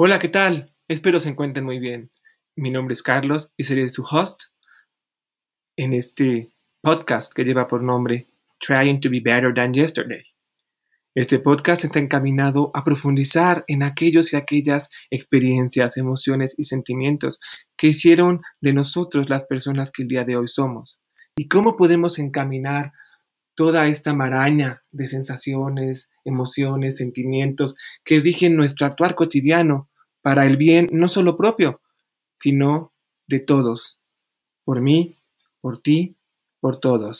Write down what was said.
Hola, ¿qué tal? Espero se encuentren muy bien. Mi nombre es Carlos y seré su host en este podcast que lleva por nombre Trying to be Better Than Yesterday. Este podcast está encaminado a profundizar en aquellos y aquellas experiencias, emociones y sentimientos que hicieron de nosotros las personas que el día de hoy somos y cómo podemos encaminar toda esta maraña de sensaciones, emociones, sentimientos que rigen nuestro actuar cotidiano para el bien no solo propio, sino de todos, por mí, por ti, por todos.